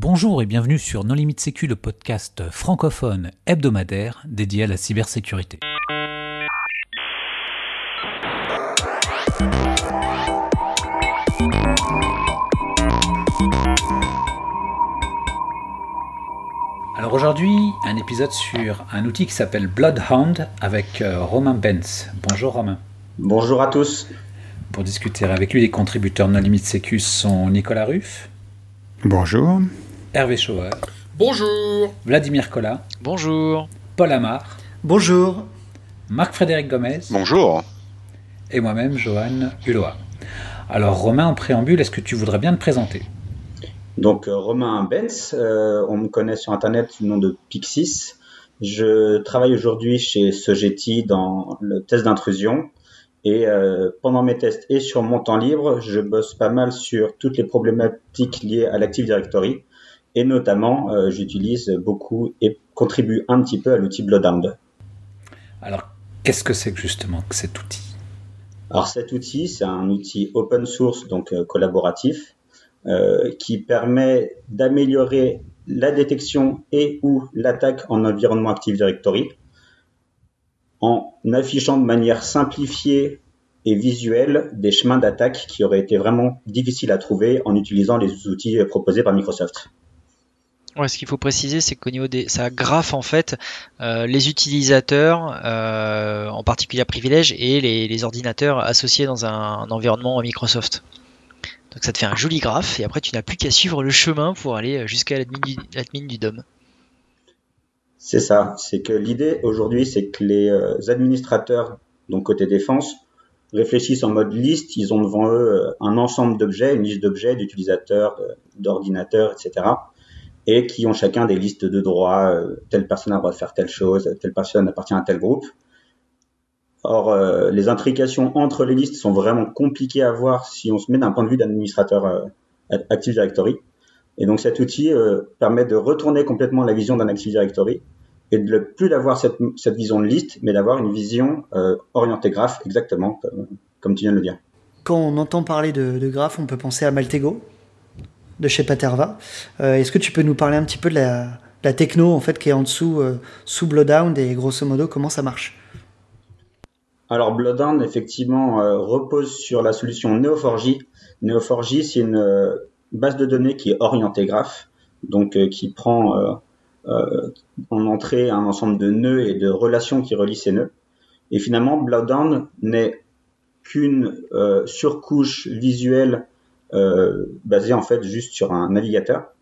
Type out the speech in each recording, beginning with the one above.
Bonjour et bienvenue sur Non Limite Sécu, le podcast francophone hebdomadaire dédié à la cybersécurité. Alors aujourd'hui, un épisode sur un outil qui s'appelle Bloodhound avec euh, Romain Benz. Bonjour Romain. Bonjour à tous. Pour discuter avec lui, les contributeurs Non Limite Sécu sont Nicolas Ruff. Bonjour. Hervé Schauer. Bonjour. Vladimir Collat. Bonjour. Paul Amar. Bonjour. Marc-Frédéric Gomez. Bonjour. Et moi-même, Johan Hulot. Alors Romain, en préambule, est-ce que tu voudrais bien te présenter? Donc euh, Romain Benz, euh, on me connaît sur Internet sous le nom de Pixis. Je travaille aujourd'hui chez Sogeti dans le test d'intrusion. Et euh, pendant mes tests et sur mon temps libre, je bosse pas mal sur toutes les problématiques liées à l'Active Directory. Et notamment, euh, j'utilise beaucoup et contribue un petit peu à l'outil Bloodhound. Alors, qu'est-ce que c'est que justement que cet outil? Alors cet outil, c'est un outil open source, donc euh, collaboratif, euh, qui permet d'améliorer la détection et ou l'attaque en environnement Active Directory en affichant de manière simplifiée et visuelle des chemins d'attaque qui auraient été vraiment difficiles à trouver en utilisant les outils proposés par Microsoft. Ouais, ce qu'il faut préciser, c'est qu'au niveau des, ça graphe en fait euh, les utilisateurs, euh, en particulier à privilège, et les, ordinateurs associés dans un, environnement Microsoft. Donc ça te fait un joli graphe, et après tu n'as plus qu'à suivre le chemin pour aller jusqu'à l'admin du, du DOM. C'est ça. C'est que l'idée aujourd'hui, c'est que les euh, administrateurs, donc côté défense, réfléchissent en mode liste. Ils ont devant eux un ensemble d'objets, une liste d'objets, d'utilisateurs, d'ordinateurs, etc. Et qui ont chacun des listes de droits. Euh, telle personne a le droit de faire telle chose, telle personne appartient à tel groupe. Or, euh, les intrications entre les listes sont vraiment compliquées à voir si on se met d'un point de vue d'administrateur euh, Active Directory. Et donc cet outil euh, permet de retourner complètement la vision d'un Active Directory et de ne plus d'avoir cette, vision de liste, mais d'avoir une vision orientée graphe, exactement comme, comme, tu viens de le dire. Quand on entend parler de, de graphe, on peut penser à Maltego de chez Paterva. Euh, Est-ce que tu peux nous parler un petit peu de la, techno en fait qui est en dessous euh, sous Bloodhound et grosso modo comment ça marche? Alors Bloodhound effectivement euh, repose sur la solution Neo4j. Neo4j c'est une base de données qui est orientée graphe, donc qui prend en entrée un ensemble de nœuds et de relations qui relient ces nœuds. Et finalement, Bloodhound n'est qu'une surcouche visuelle euh, basée en fait juste sur un navigateur,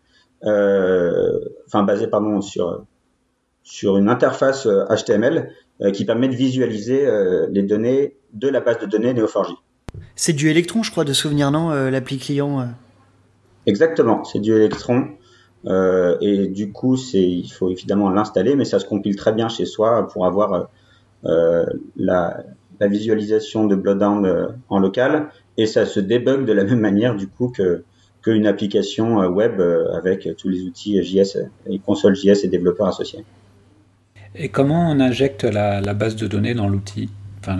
enfin basée pardon sur sur une interface HTML qui permet de visualiser les données de la base de données Neo4j. C'est du Electron, je crois, de souvenir, non L'appli client Exactement, c'est du Electron. Euh, et du coup, c'est, il faut évidemment l'installer, mais ça se compile très bien chez soi pour avoir euh, la, la, visualisation de Bloodhound euh, en local, et ça se débug de la même manière du coup que qu'une application web avec tous les outils JS et consoles JS et développeurs associés. Et comment on injecte la, la base de données dans l'outil, enfin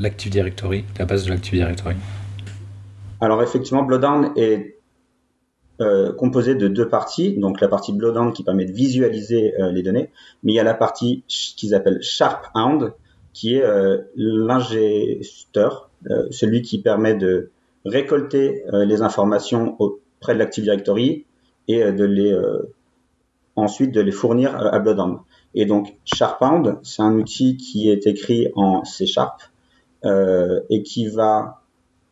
l'Active la, Directory, la base de l'Active Directory? Alors effectivement, Bloodhound est euh, composé de deux parties, donc la partie Bloodhound qui permet de visualiser euh, les données, mais il y a la partie qu'ils appellent Sharphound qui est euh, l'ingesteur, euh, celui qui permet de récolter euh, les informations auprès de l'Active Directory et de les ensuite de les fournir à Bloodhound. Et donc Sharphound, c'est un outil qui est écrit en C Sharp et qui va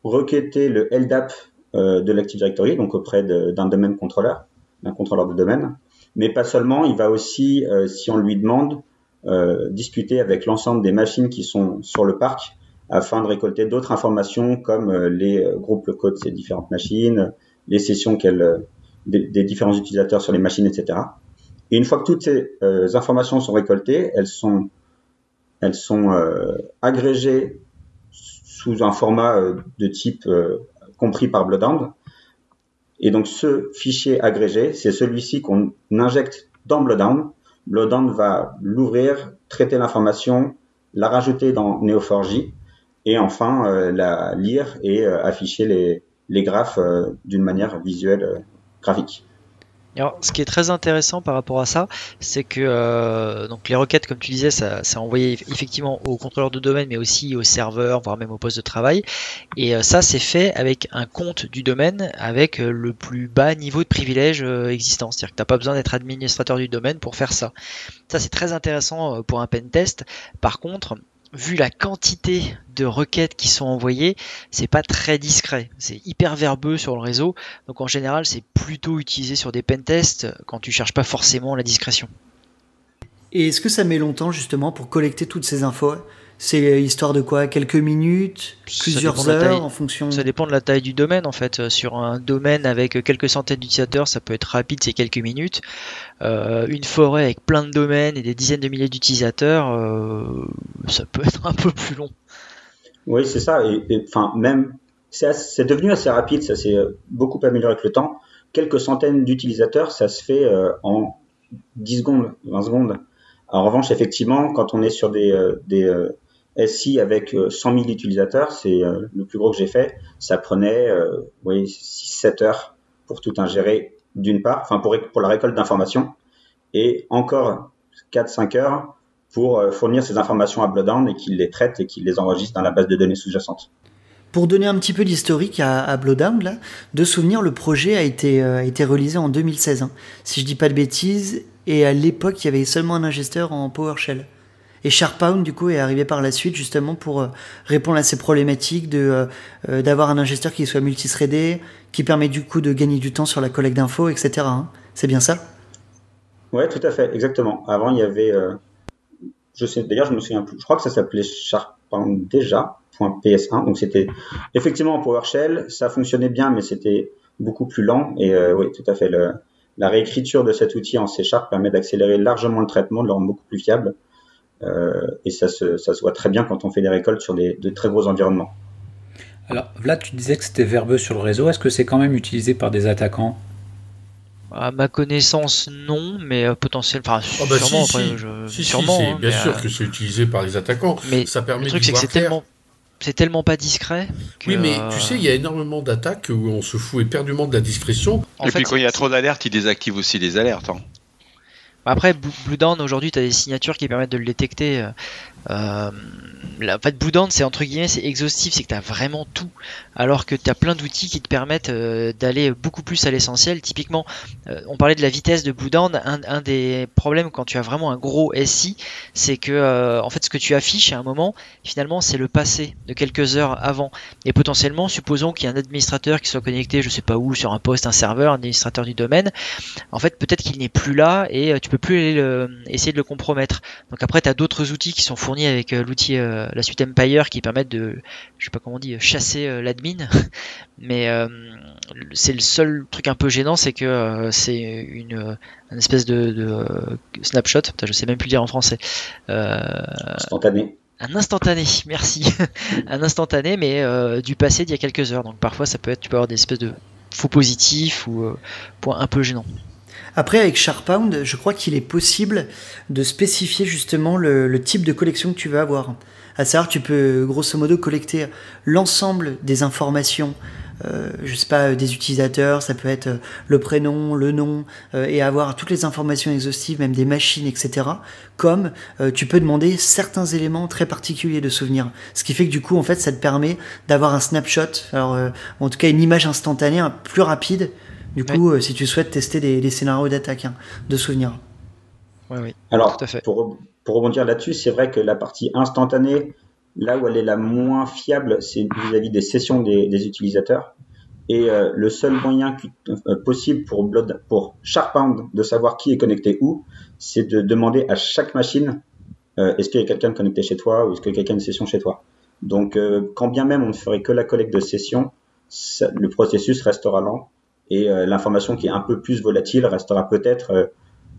requêter le LDAP euh, de l'Active Directory, donc auprès d'un domaine contrôleur, d'un contrôleur de domaine. Mais pas seulement, il va aussi, euh, si on lui demande, euh, discuter avec l'ensemble des machines qui sont sur le parc afin de récolter d'autres informations comme les groupes le code de ces différentes machines, les sessions qu'elle des, des, différents utilisateurs sur les machines, etc. Et une fois que toutes ces euh, informations sont récoltées, elles sont, elles sont euh, agrégées sous un format euh, de type compris par Bloodhound. Et donc ce fichier agrégé, c'est celui-ci qu'on injecte dans Bloodhound. Bloodhound va l'ouvrir, traiter l'information, la rajouter dans Neo4j et enfin euh, la lire et euh, afficher les, les graphes euh, d'une manière visuelle graphique. Alors, ce qui est très intéressant par rapport à ça, c'est que euh, donc les requêtes, comme tu disais, ça, ça envoyé effectivement au contrôleur de domaine, mais aussi au serveur, voire même au poste de travail. Et euh, ça, c'est fait avec un compte du domaine avec euh, le plus bas niveau de privilège existant. C'est-à-dire que tu n'as pas besoin d'être administrateur du domaine pour faire ça. Ça, c'est très intéressant pour un pen test. Par contre, vu la quantité de requêtes qui sont envoyées, c'est pas très discret. C'est hyper verbeux sur le réseau. Donc en général, c'est plutôt utilisé sur des pentests quand tu cherches pas forcément la discrétion. Et est-ce que ça met longtemps justement pour collecter toutes ces infos? C'est histoire de quoi? Quelques minutes? Plusieurs heures en fonction Ça dépend de la taille du domaine en fait. Sur un domaine avec quelques centaines d'utilisateurs, ça peut être rapide, c'est quelques minutes. Euh, une forêt avec plein de domaines et des dizaines de milliers d'utilisateurs, euh, ça peut être un peu plus long. Oui, c'est ça. Et enfin, même, c'est devenu assez rapide, ça s'est beaucoup amélioré avec le temps. Quelques centaines d'utilisateurs, ça se fait euh, en 10 secondes, 20 secondes. En revanche, effectivement, quand on est sur des, des SI avec 100 euh, 000 utilisateurs, c'est euh, le plus gros que j'ai fait. Ça prenait euh, oui, 6-7 heures pour tout ingérer d'une part, enfin pour, la récolte d'informations, et encore 4-5 heures pour fournir ces informations à Bloodhound et qu'il les traite et qu'il les enregistre dans la base de données sous-jacente. Pour donner un petit peu d'historique à, à de souvenir, le projet a été, réalisé en 2016, hein. si je dis pas de bêtises, et à l'époque, il y avait seulement un ingesteur en PowerShell. Et Sharpound, du coup, est arrivé par la suite justement pour euh, répondre à ces problématiques de euh, euh, d'avoir un ingesteur qui soit multithreadé, qui permet du coup de gagner du temps sur la collecte d'infos, etc. Hein. C'est bien ça? Ouais, tout à fait, exactement. Avant, il y avait, je sais, d'ailleurs, je me souviens plus. Je crois que ça s'appelait Sharpound déjà. .ps1 donc c'était effectivement en PowerShell ça fonctionnait bien mais c'était beaucoup plus lent et oui tout à fait la réécriture de cet outil en C Sharp permet d'accélérer largement le traitement de le rendre beaucoup plus fiable et ça se, ça se voit très bien quand on fait des récoltes sur des, de très gros environnements. Alors là, tu disais que c'était verbeux sur le réseau. Est-ce que c'est quand même utilisé par des attaquants? À ma connaissance, non, mais euh, potentiel. Enfin, oh bah sûrement. Si, sûrement, hein, bien sûr euh, que c'est utilisé par les attaquants. Mais ça permet le truc, c'est que c'est tellement, c'est tellement pas discret. Oui, mais tu sais, il y a énormément d'attaques où on se fout éperdument de la discrétion. Et puis quand il y a trop d'alertes, il désactive aussi les alertes. Hein. Après, Blue Down, aujourd'hui, tu as des signatures qui permettent de le détecter. Euh, la, Blue c'est entre guillemets, c'est exhaustif, c'est que tu as vraiment tout, alors que tu as plein d'outils qui te permettent euh, d'aller beaucoup plus à l'essentiel. Typiquement, euh, on parlait de la vitesse de Blue un, un, des problèmes quand tu as vraiment un gros SI, c'est que euh, en fait, ce que tu affiches à un moment, finalement, c'est le passé de quelques heures avant. Et potentiellement, supposons qu'il y a un administrateur qui soit connecté, je sais pas où, sur un poste, un serveur, un administrateur du domaine. En fait, peut-être qu'il n'est plus là et tu peux plus essayer de le compromettre. Donc après, tu as d'autres outils qui sont fournis avec euh, l'outil euh, la suite Empire qui permet de je sais pas comment on dit chasser euh, l'admin mais c'est le seul truc un peu gênant c'est que c'est une, espèce de, snapshot je sais même plus dire en français instantané un instantané, merci. un instantané, mais du passé d'il y a quelques heures. Donc parfois, ça peut être, tu peux avoir des espèces de faux positifs ou points un peu gênants. Après, avec Sharpound, je crois qu'il est possible de spécifier justement le, type de collection que tu veux avoir. À savoir, tu peux grosso modo collecter l'ensemble des informations, euh, je sais pas, des utilisateurs, ça peut être euh, le prénom, le nom, euh, et avoir toutes les informations exhaustives, même des machines, etc. Comme euh, tu peux demander certains éléments très particuliers de souvenirs. Ce qui fait que du coup, en fait, ça te permet d'avoir un snapshot, alors en tout cas une image instantanée plus rapide du coup, euh, si tu souhaites tester des, scénarios d'attaque, hein, de souvenirs. Oui, oui. Alors, Pour, pour rebondir là-dessus, c'est vrai que la partie instantanée, là où elle est la moins fiable, c'est vis-à-vis des sessions des, utilisateurs. Et euh, le seul moyen euh, possible pour, Blood, pour Sharpound de savoir qui est connecté où, c'est de demander à chaque machine est-ce qu'il y a quelqu'un connecté chez toi ou est-ce qu'il y a quelqu'un de session chez toi. Donc, quand bien même on ne ferait que la collecte de sessions, le processus restera lent et euh, l'information qui est un peu plus volatile restera peut-être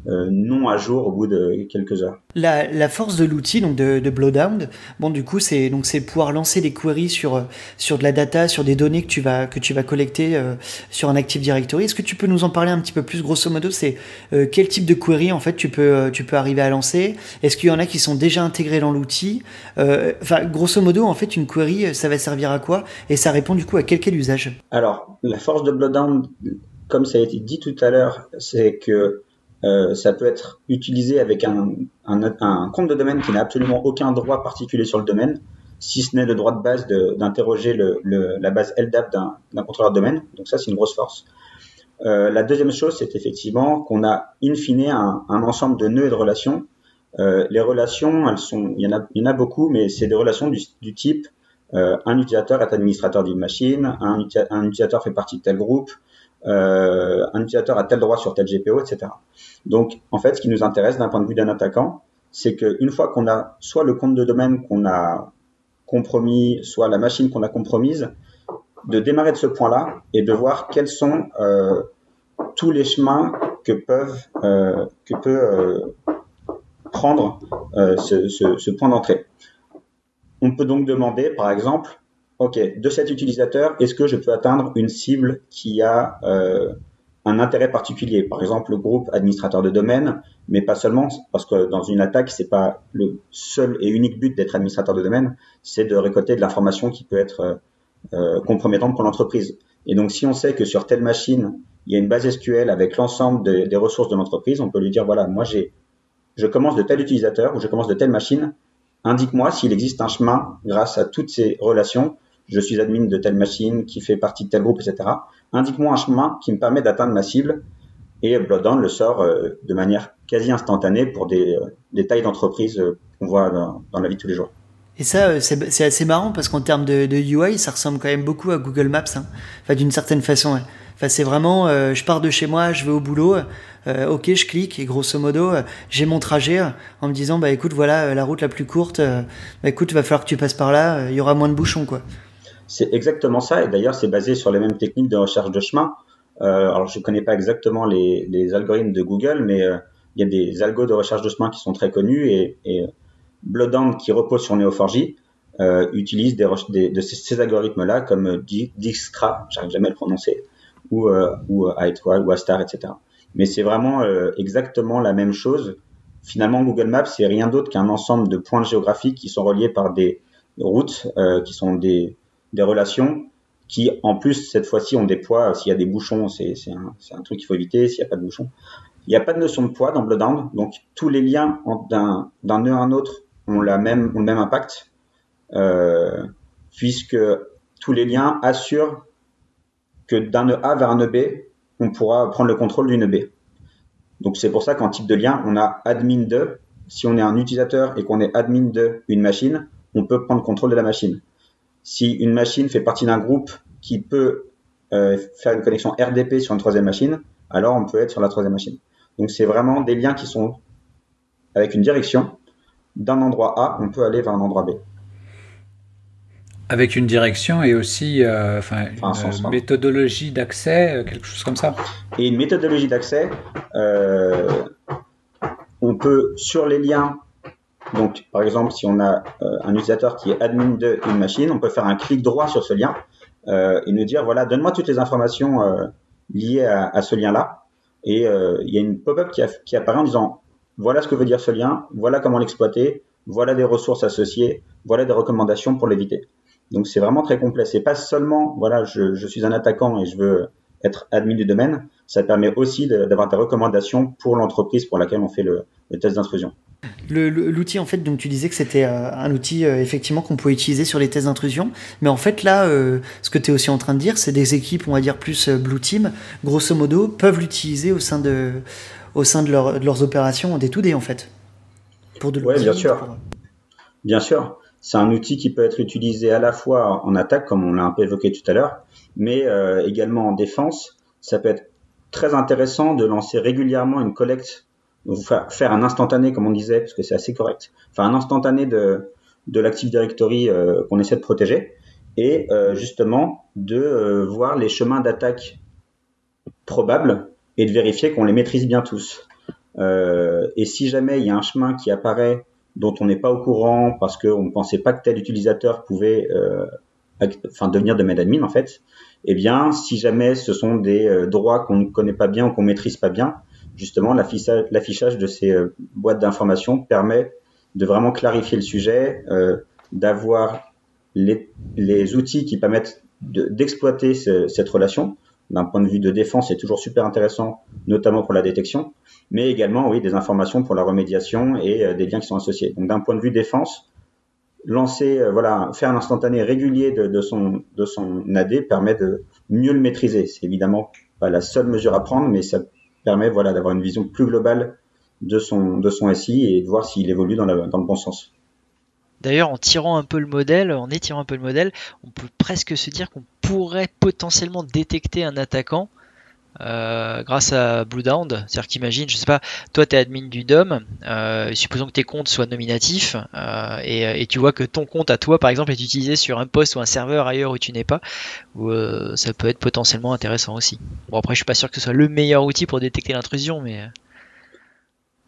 euh, non à jour au bout de quelques heures. La, la force de l'outil donc de, de Blowdown, bon du coup c'est donc c'est pouvoir lancer des queries sur sur de la data, sur des données que tu vas que tu vas collecter euh, sur un Active Directory. Est-ce que tu peux nous en parler un petit peu plus grosso modo? C'est euh, quel type de query en fait tu peux tu peux arriver à lancer? Est-ce qu'il y en a qui sont déjà intégrés dans l'outil? Enfin grosso modo en fait une query ça va servir à quoi? Et ça répond du coup à quel quel usage? Alors la force de Blowdown comme ça a été dit tout à l'heure, c'est que euh, ça peut être utilisé avec un, un, compte de domaine qui n'a absolument aucun droit particulier sur le domaine, si ce n'est le droit de base d'interroger la base LDAP d'un contrôleur de domaine. Donc ça, c'est une grosse force. Euh, la deuxième chose, c'est effectivement qu'on a in fine un, un, ensemble de nœuds et de relations. Euh, les relations, elles sont, il y en a, il y en a beaucoup, mais c'est des relations du, du type euh, un utilisateur est administrateur d'une machine, un, un, utilisateur fait partie de tel groupe, euh, un utilisateur a tel droit sur tel GPO, etc. Donc, en fait, ce qui nous intéresse d'un point de vue d'un attaquant, c'est qu'une fois qu'on a soit le compte de domaine qu'on a compromis, soit la machine qu'on a compromise, de démarrer de ce point-là et de voir quels sont euh, tous les chemins que peuvent euh, que peut euh, prendre euh, ce, ce, ce, point d'entrée. On peut donc demander, par exemple, OK, de cet utilisateur, est-ce que je peux atteindre une cible qui a euh, un intérêt particulier? Par exemple, le groupe administrateur de domaine, mais pas seulement, parce que dans une attaque, c'est pas le seul et unique but d'être administrateur de domaine, c'est de récolter de l'information qui peut être euh, compromettante pour l'entreprise. Et donc, si on sait que sur telle machine, il y a une base SQL avec l'ensemble des ressources de l'entreprise, on peut lui dire, voilà, moi j'ai, je commence de tel utilisateur ou je commence de telle machine, indique-moi s'il existe un chemin grâce à toutes ces relations je suis admin de telle machine qui fait partie de tel groupe, etc. Indique-moi un chemin qui me permet d'atteindre ma cible et Bloodhound le sort euh, de manière quasi instantanée pour des, euh, tailles d'entreprise euh, qu'on voit dans, la vie de tous les jours. Et ça, c'est assez marrant parce qu'en termes de, UI, ça ressemble quand même beaucoup à Google Maps, hein. d'une certaine façon. C'est vraiment, je pars de chez moi, je vais au boulot, ok, je clique et grosso modo, j'ai mon trajet en me disant, bah écoute, voilà la route la plus courte, bah écoute, va falloir que tu passes par là, il y aura moins de bouchons, quoi. C'est exactement ça, et d'ailleurs c'est basé sur les mêmes techniques de recherche de chemin. Euh, alors je ne connais pas exactement les, algorithmes de Google, mais euh, il y a des algos de recherche de chemin qui sont très connus, et, et Bloodhound qui repose sur Neo4j euh, utilise ces, algorithmes-là comme Dijkstra, j'arrive jamais à le prononcer, ou, euh, ou ou A-star, etc. Mais c'est vraiment euh, exactement la même chose. Finalement, Google Maps, c'est rien d'autre qu'un ensemble de points géographiques qui sont reliés par des routes, euh, qui sont des, des relations qui, en plus, cette fois-ci, ont des poids. S'il y a des bouchons, c'est un, truc qu'il faut éviter. S'il n'y a pas de bouchons, il n'y a pas de notion de poids dans Bloodhound. Donc, tous les liens d'un nœud à un autre ont, ont le même impact, euh, puisque tous les liens assurent que d'un nœud A vers un nœud B, on pourra prendre le contrôle d'une nœud B. Donc, c'est pour ça qu'en type de lien, on a admin de. Si on est un utilisateur et qu'on est admin de une machine, on peut prendre contrôle de la machine si une machine fait partie d'un groupe qui peut euh, faire une connexion RDP sur une troisième machine, alors on peut être sur la troisième machine. Donc c'est vraiment des liens qui sont avec une direction. D'un endroit A, on peut aller vers un endroit B. Avec une direction et aussi euh, enfin, une méthodologie d'accès, euh, quelque chose comme ça. Et une méthodologie d'accès, on peut sur les liens donc, par exemple, si on a euh, un utilisateur qui est admin d'une machine, on peut faire un clic droit sur ce lien euh, et nous dire voilà, donne-moi toutes les informations euh, liées à, ce lien-là. Et il y a une pop-up qui, apparaît en disant voilà ce que veut dire ce lien, voilà comment l'exploiter, voilà des ressources associées, voilà des recommandations pour l'éviter. Donc, c'est vraiment très complet. C'est pas seulement voilà, je suis un attaquant et je veux être admin du domaine, ça permet aussi d'avoir des recommandations pour l'entreprise pour laquelle on fait le, le test d'intrusion. L'outil, en fait, donc tu disais que c'était euh, un outil euh, effectivement qu'on pouvait utiliser sur les tests d'intrusion, mais en fait là, euh, ce que tu es aussi en train de dire, c'est des équipes, on va dire plus Blue Team, grosso modo, peuvent l'utiliser au sein de, au sein de, leurs opérations en D2D en fait. Pour de Oui, bien sûr. Bien sûr. C'est un outil qui peut être utilisé à la fois en attaque, comme on l'a un peu évoqué tout à l'heure, mais également en défense. Ça peut être très intéressant de lancer régulièrement une collecte faire un instantané, comme on disait, parce que c'est assez correct, faire un instantané de, l'Active Directory euh, qu'on essaie de protéger, et euh, justement de euh, voir les chemins d'attaque probables et de vérifier qu'on les maîtrise bien tous. et si jamais il y a un chemin qui apparaît dont on n'est pas au courant parce qu'on ne pensait pas que tel utilisateur pouvait enfin, devenir domaine admin en fait, eh bien, si jamais ce sont des droits qu'on ne connaît pas bien ou qu'on maîtrise pas bien, justement, l'affichage de ces euh, boîtes d'informations permet de vraiment clarifier le sujet, euh, d'avoir les, outils qui permettent d'exploiter cette relation. D'un point de vue de défense, c'est toujours super intéressant, notamment pour la détection, mais également, oui, des informations pour la remédiation et euh, des liens qui sont associés. Donc, d'un point de vue défense, lancer, euh, voilà, faire un instantané régulier de, son, de son AD permet de mieux le maîtriser. C'est évidemment pas la seule mesure à prendre, mais ça permet, voilà, d'avoir une vision plus globale de son, de son SI et de voir s'il évolue dans, dans le bon sens. D'ailleurs, en tirant un peu le modèle, en étirant un peu le modèle, on peut presque se dire qu'on pourrait potentiellement détecter un attaquant euh, grâce à Bloodhound. C'est-à-dire qu'imagine, je sais pas, toi tu es admin du DOM, euh, supposons que tes comptes soient nominatifs, euh, et, tu vois que ton compte à toi par exemple est utilisé sur un poste ou un serveur ailleurs où tu n'es pas, ça peut être potentiellement intéressant aussi. Bon après je suis pas sûr que ce soit le meilleur outil pour détecter l'intrusion, mais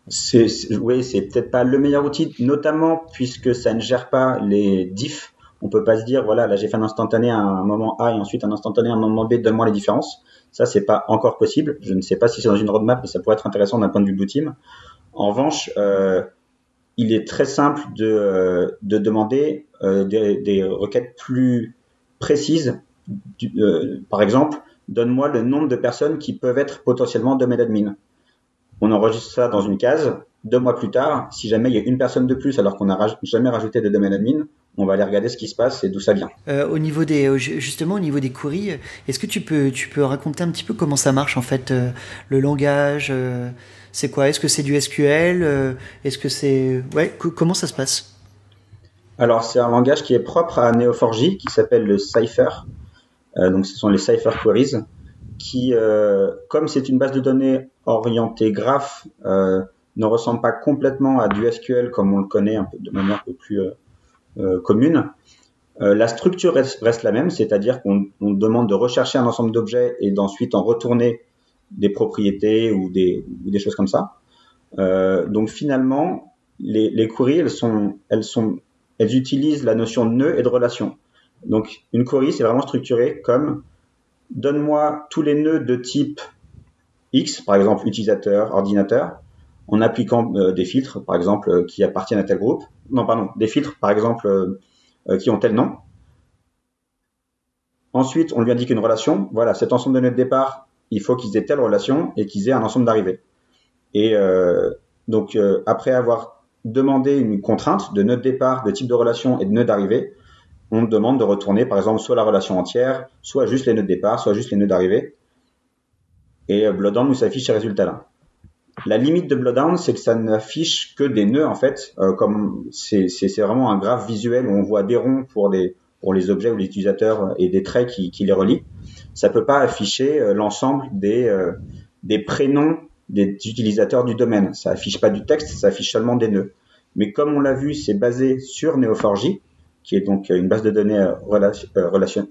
c'est, oui, c'est peut-être pas le meilleur outil, notamment puisque ça ne gère pas les diffs. On peut pas se dire, voilà, là j'ai fait un instantané à un moment A et ensuite un instantané à un moment B, donne-moi les différences. Ça, c'est pas encore possible. Je ne sais pas si c'est dans une roadmap, mais ça pourrait être intéressant d'un point de vue Blue Team. En revanche, euh, il est très simple de, euh, de demander euh, des, requêtes plus précises. Euh, par exemple, donne-moi le nombre de personnes qui peuvent être potentiellement domaine admin on enregistre ça dans une case. Deux mois plus tard, si jamais il y a une personne de plus alors qu'on n'a jamais rajouté de domaine admin, on va aller regarder ce qui se passe et d'où ça vient. Euh, au niveau des, justement au niveau des queries, est-ce que tu peux, tu peux raconter un petit peu comment ça marche en fait, euh, le langage, euh, c'est quoi? Est-ce que c'est du SQL Est-ce que c'est, ouais, comment ça se passe? Alors c'est un langage qui est propre à Neo4j qui s'appelle le Cypher. donc ce sont les Cypher queries qui, comme c'est une base de données orienté graph euh, ne ressemble pas complètement à du SQL comme on le connaît un peu, de manière un peu plus euh, euh, commune. la structure reste, la même, c'est-à-dire qu'on demande de rechercher un ensemble d'objets et d'ensuite en retourner des propriétés ou des, des choses comme ça. donc finalement, les, les queries, elles sont, elles sont, elles utilisent la notion de nœud et de relation. Donc une query, c'est vraiment structuré comme donne-moi tous les nœuds de type X, par exemple utilisateur, ordinateur, en appliquant euh, des filtres, par exemple, euh, qui appartiennent à tel groupe. Non, pardon, des filtres, par exemple, euh, qui ont tel nom. Ensuite, on lui indique une relation. Voilà, cet ensemble de nœuds de départ, il faut qu'ils aient telle relation et qu'ils aient un ensemble d'arrivée. Et donc, après avoir demandé une contrainte de nœud de départ, de type de relation et de nœud d'arrivée, on demande de retourner, par exemple, soit la relation entière, soit juste les nœuds de départ, soit juste les nœuds d'arrivée et euh, Bloodhound nous affiche ces résultats-là. La limite de Bloodhound, c'est que ça n'affiche que des nœuds en fait, euh, comme c'est vraiment un graphe visuel où on voit des ronds pour les pour les objets ou les utilisateurs et des traits qui, les relient. Ça peut pas afficher euh, l'ensemble des des prénoms des utilisateurs du domaine. Ça affiche pas du texte, ça affiche seulement des nœuds. Mais comme on l'a vu, c'est basé sur Neo4j, qui est donc une base de données relation, relation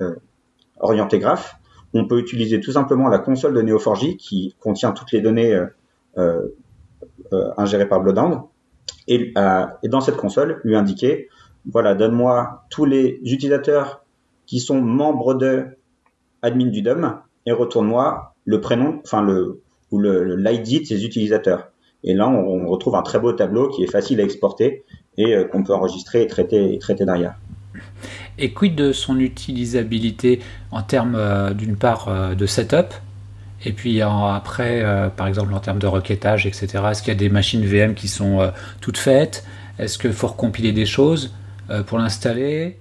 orientée graphe. On peut utiliser tout simplement la console de Neo4j qui contient toutes les données euh, euh, euh ingérées par Bloodhound et, euh, dans cette console lui indiquer voilà donne-moi tous les utilisateurs qui sont membres de admin du DOM et retourne-moi le prénom enfin le ou l'ID de ces utilisateurs. Et là on, retrouve un très beau tableau qui est facile à exporter et qu'on peut enregistrer et traiter et traiter derrière. Et quid de son utilisabilité en termes euh, d'une part euh, de setup et puis après, euh, par exemple en termes de requêtage, etc. Est-ce qu'il y a des machines VM qui sont toutes faites? Est-ce qu'il faut recompiler des choses pour l'installer?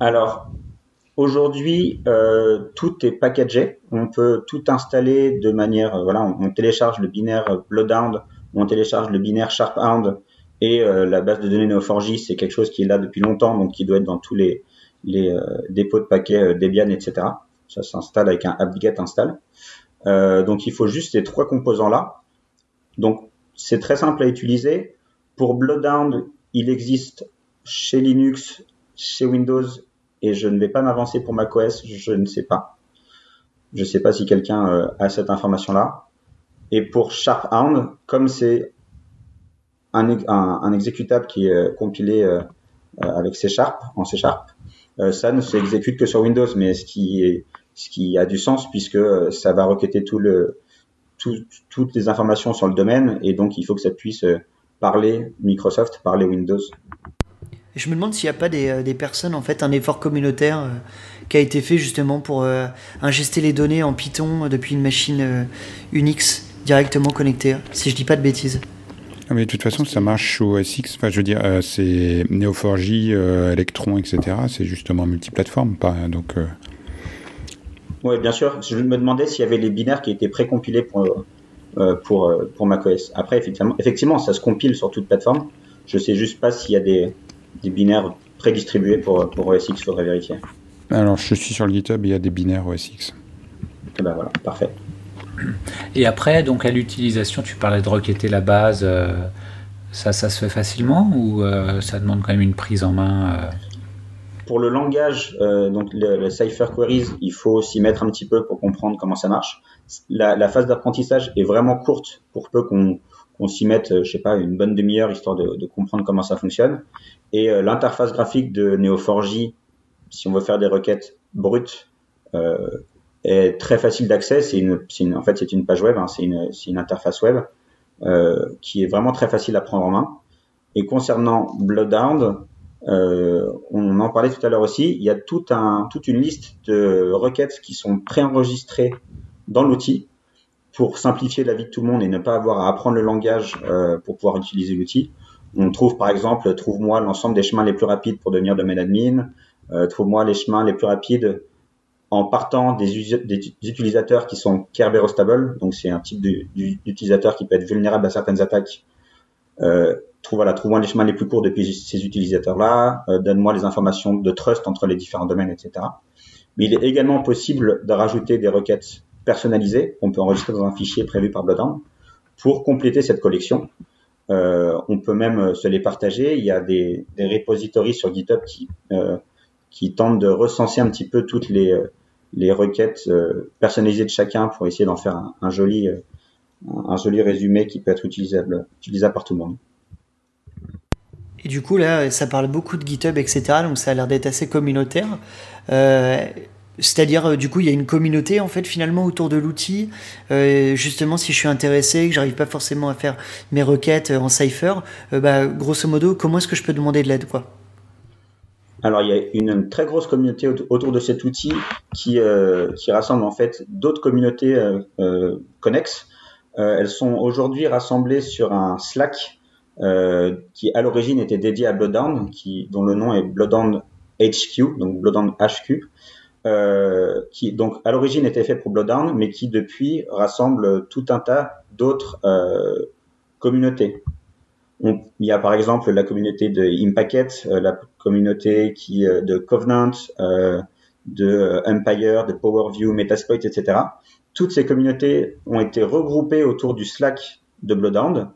Alors, aujourd'hui, tout est packagé. On peut tout installer de manière, voilà, on, télécharge le binaire Bloodhound, on télécharge le binaire Sharphound et la base de données Neo4j, c'est quelque chose qui est là depuis longtemps, donc qui doit être dans tous les, euh, dépôts de paquets euh, Debian, etc. Ça s'installe avec un apt-get install. Euh, donc il faut juste ces trois composants-là. Donc c'est très simple à utiliser. Pour Bloodhound, il existe chez Linux, chez Windows, et je ne vais pas m'avancer pour macOS, je ne sais pas. Je ne sais pas si quelqu'un a cette information-là. Et pour Sharphound, comme c'est un, exécutable qui est compilé avec C Sharp, en C Sharp, euh, ça ne s'exécute que sur Windows, mais ce qui a du sens puisque euh, ça va requêter tout toutes les informations sur le domaine et donc il faut que ça puisse euh, parler Microsoft, parler Windows. Je me demande s'il n'y a pas des, personnes, en fait, un effort communautaire qui a été fait justement pour ingester les données en Python depuis une machine Unix directement connectée, si je dis pas de bêtises. Ah, mais de toute façon, ça marche au SX. Enfin, je veux dire, c'est Neo4j, Electron, etc. C'est justement multiplateforme, pas donc. Oui, bien sûr. Je me demandais s'il y avait les binaires qui étaient précompilés pour, euh, pour, euh, pour macOS. Après, effectivement, effectivement, ça se compile sur toute plateforme. Je sais juste pas s'il y a des, des binaires prédistribués pour, pour OS X, il faudrait vérifier. Alors, je suis sur le GitHub, il y a des binaires OS X. Et eh ben voilà, parfait. Et après, donc à l'utilisation, tu parlais de requêter la base. Euh, ça, ça se fait facilement ou ça demande quand même une prise en main pour le langage, euh, donc le, Cypher Queries, il faut s'y mettre un petit peu pour comprendre comment ça marche. La, phase d'apprentissage est vraiment courte pour peu qu'on s'y mette, euh, je sais pas, une bonne demi-heure histoire de, comprendre comment ça fonctionne. Et euh, l'interface graphique de Neo4j, si on veut faire des requêtes brutes, est très facile d'accès. C'est une, en fait, c'est une page web, hein, c'est une, une, interface web qui est vraiment très facile à prendre en main. Et concernant Bloodhound, euh, on en parlait tout à l'heure aussi, il y a tout un, toute une liste de requêtes qui sont préenregistrées dans l'outil pour simplifier la vie de tout le monde et ne pas avoir à apprendre le langage euh, pour pouvoir utiliser l'outil. On trouve par exemple, trouve-moi l'ensemble des chemins les plus rapides pour devenir domaine admin, euh, trouve-moi les chemins les plus rapides en partant des, utilisateurs qui sont Kerberos stable, donc c'est un type d'utilisateur qui peut être vulnérable à certaines attaques. Euh, trouve-moi les chemins les plus courts depuis ces utilisateurs-là, euh, donne-moi les informations de trust entre les différents domaines, etc. Mais il est également possible de rajouter des requêtes personnalisées qu'on peut enregistrer dans un fichier prévu par Bloodhound pour compléter cette collection. Euh, on peut même se les partager. Il y a des, des repositories sur GitHub qui, euh, qui tentent de recenser un petit peu toutes les, les requêtes euh, personnalisées de chacun pour essayer d'en faire un, joli, euh, un résumé qui peut être utilisable, par tout le monde. Et du coup, là, ça parle beaucoup de GitHub, etc. Donc ça a l'air d'être assez communautaire. Euh, c'est-à-dire, euh, du coup, il y a une communauté, en fait, finalement, autour de l'outil. Euh, justement, si je suis intéressé, que j'arrive pas forcément à faire mes requêtes en Cypher, bah, grosso modo, comment est-ce que je peux demander de l'aide, quoi? Alors, il y a une très grosse communauté autour de cet outil qui, qui rassemble en fait d'autres communautés connexes. elles sont aujourd'hui rassemblées sur un Slack euh, qui à l'origine était dédié à Bloodhound, dont le nom est Bloodhound HQ, donc Bloodhound HQ, euh, qui donc à l'origine était fait pour Bloodhound, mais qui depuis rassemble tout un tas d'autres euh, il y a par exemple la communauté de Impacket, euh, la communauté qui euh, de Covenant, de Empire, de PowerView, Metasploit, etc. Toutes ces communautés ont été regroupées autour du Slack de Bloodhound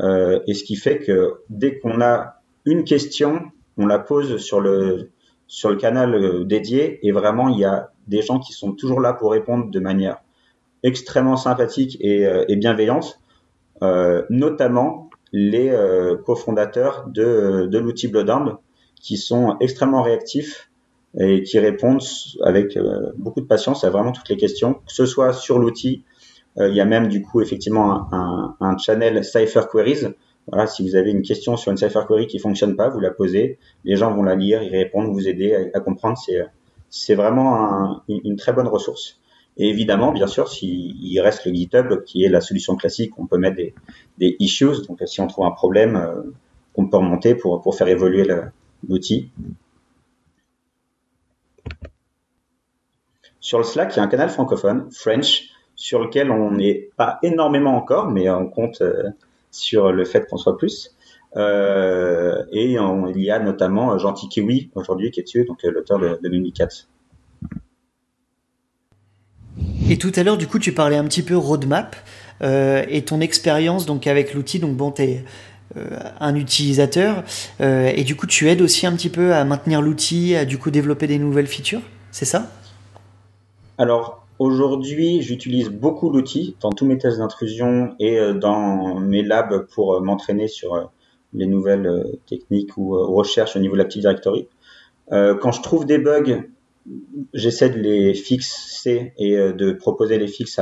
euh, et ce qui fait que dès qu'on a une question, on la pose sur le sur le canal euh, dédié et vraiment il y a des gens qui sont toujours là pour répondre de manière extrêmement sympathique et, euh, bienveillante, euh, notamment les euh, cofondateurs de, de l'outil Bloodhound qui sont extrêmement réactifs et qui répondent avec beaucoup de patience à vraiment toutes les questions, que ce soit sur l'outil, euh, il y a même du coup effectivement un, channel Cypher Queries. Voilà, si vous avez une question sur une Cypher Query qui fonctionne pas, vous la posez, les gens vont la lire, y répondre, vous aider à, comprendre. C'est c'est vraiment une, très bonne ressource. Et évidemment, bien sûr, s'il reste le GitHub, qui est la solution classique, on peut mettre des, issues. Donc, si on trouve un problème, euh, on peut remonter pour, faire évoluer l'outil. Sur le Slack, il y a un canal francophone, French, sur lequel on n'est pas énormément encore, mais on compte euh, sur le fait qu'on soit plus. Euh, et il y a notamment Gentil Kiwi aujourd'hui qui est dessus, donc euh, l'auteur de, de 4. Et tout à l'heure, du coup, tu parlais un petit peu roadmap et ton expérience donc avec l'outil. Donc bon, es un utilisateur et du coup, tu aides aussi un petit peu à maintenir l'outil, à du coup développer des nouvelles features. C'est ça? Alors Aujourd'hui, j'utilise beaucoup l'outil dans tous mes tests d'intrusion et euh, dans mes labs pour euh, m'entraîner sur euh, les nouvelles techniques ou recherches au niveau de l'Active Directory. Quand je trouve des bugs, j'essaie de les fixer et de proposer les fixes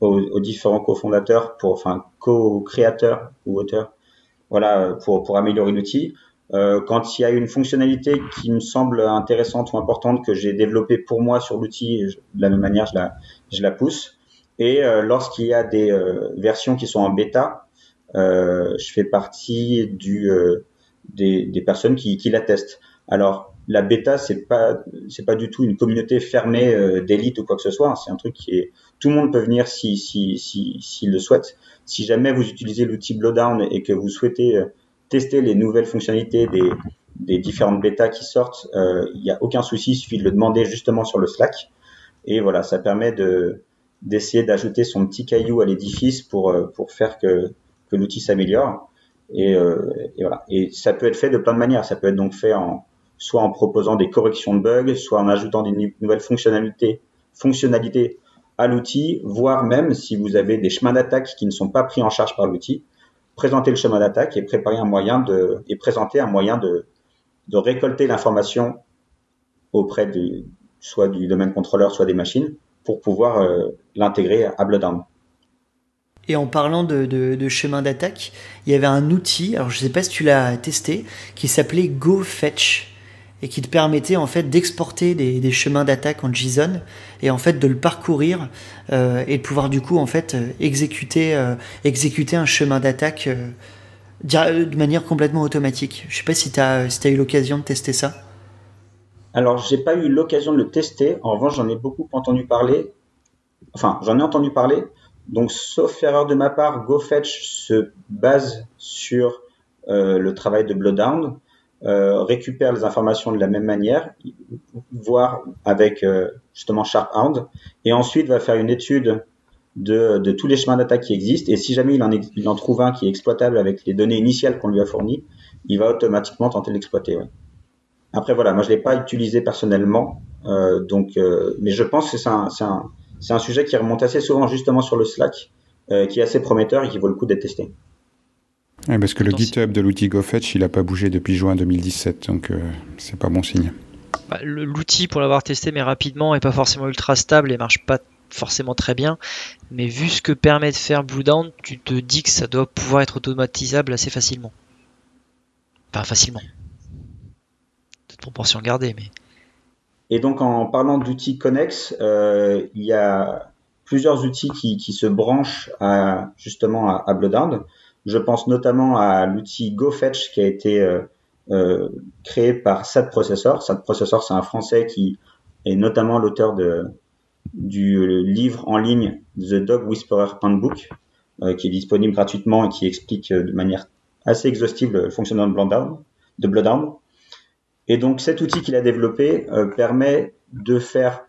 aux, différents cofondateurs, pour, enfin co-créateurs ou auteurs, voilà, pour, pour améliorer l'outil. Euh, quand il y a une fonctionnalité qui me semble intéressante ou importante que j'ai développée pour moi sur l'outil, de la même manière, je la, je la pousse. Et euh, lorsqu'il y a des euh, versions qui sont en bêta, je fais partie des, des, personnes qui, qui la testent. Alors, la bêta, c'est pas, c'est pas du tout une communauté fermée d'élite ou quoi que ce soit. C'est un truc qui est, tout le monde peut venir si, si, si, s'il le souhaite. Si jamais vous utilisez l'outil Blowdown et que vous souhaitez tester les nouvelles fonctionnalités des, des différentes bêtas qui sortent, euh, il n'y a aucun souci, il suffit de le demander justement sur le Slack. Et voilà, ça permet de d'essayer d'ajouter son petit caillou à l'édifice pour euh, pour faire que que l'outil s'améliore. Et, euh, et, voilà. Et ça peut être fait de plein de manières. Ça peut être donc fait en soit en proposant des corrections de bugs, soit en ajoutant des nouvelles fonctionnalités à l'outil, voire même si vous avez des chemins d'attaque qui ne sont pas pris en charge par l'outil, présenter le chemin d'attaque et préparer un moyen de et présenter un moyen de, de récolter l'information auprès du soit du domaine contrôleur, soit des machines, pour pouvoir euh, l'intégrer à Bloodhound. Et en parlant de, de, de chemin d'attaque, il y avait un outil, alors je ne sais pas si tu l'as testé, qui s'appelait GoFetch et qui te permettait en fait d'exporter des, chemins d'attaque en JSON et en fait de le parcourir euh, et de pouvoir du coup en fait euh, exécuter euh, exécuter un chemin d'attaque de manière complètement automatique. Je sais pas si tu as si eu l'occasion de tester ça. Alors j'ai pas eu l'occasion de le tester. En revanche j'en ai beaucoup entendu parler. Enfin j'en ai entendu parler. Donc sauf erreur de ma part, GoFetch se base sur le travail de Bloodhound euh, récupère les informations de la même manière, voire avec euh, justement SharpHound, et ensuite va faire une étude de, tous les chemins d'attaque qui existent. Et si jamais il en, trouve un qui est exploitable avec les données initiales qu'on lui a fournies, il va automatiquement tenter de l'exploiter. Après voilà, moi je l'ai pas utilisé personnellement, euh, donc, euh, mais je pense que c'est un, un, sujet qui remonte assez souvent justement sur le Slack, qui est assez prometteur et qui vaut le coup d'être testé parce que le GitHub de l'outil GoFetch, il n'a pas bougé depuis juin 2017, donc euh, c'est pas bon signe. Bah, l'outil, pour l'avoir testé, mais rapidement, est pas forcément ultra stable et marche pas forcément très bien. Mais vu ce que permet de faire Bluedown, tu te dis que ça doit pouvoir être automatisable assez facilement. Enfin, facilement. Toute proportion gardée, mais. Et donc, en parlant d'outils connexes, euh, il y a plusieurs outils qui, qui, se branchent à, justement à, à je pense notamment à l'outil GoFetch qui a été euh, euh, créé par SAT Processor. SAT Processor, c'est un Français qui est notamment l'auteur du livre en ligne The Dog Whisperer Handbook, euh, qui est disponible gratuitement et qui explique de manière assez exhaustive le fonctionnement. De Bloodhound. Et donc cet outil qu'il a développé permet de faire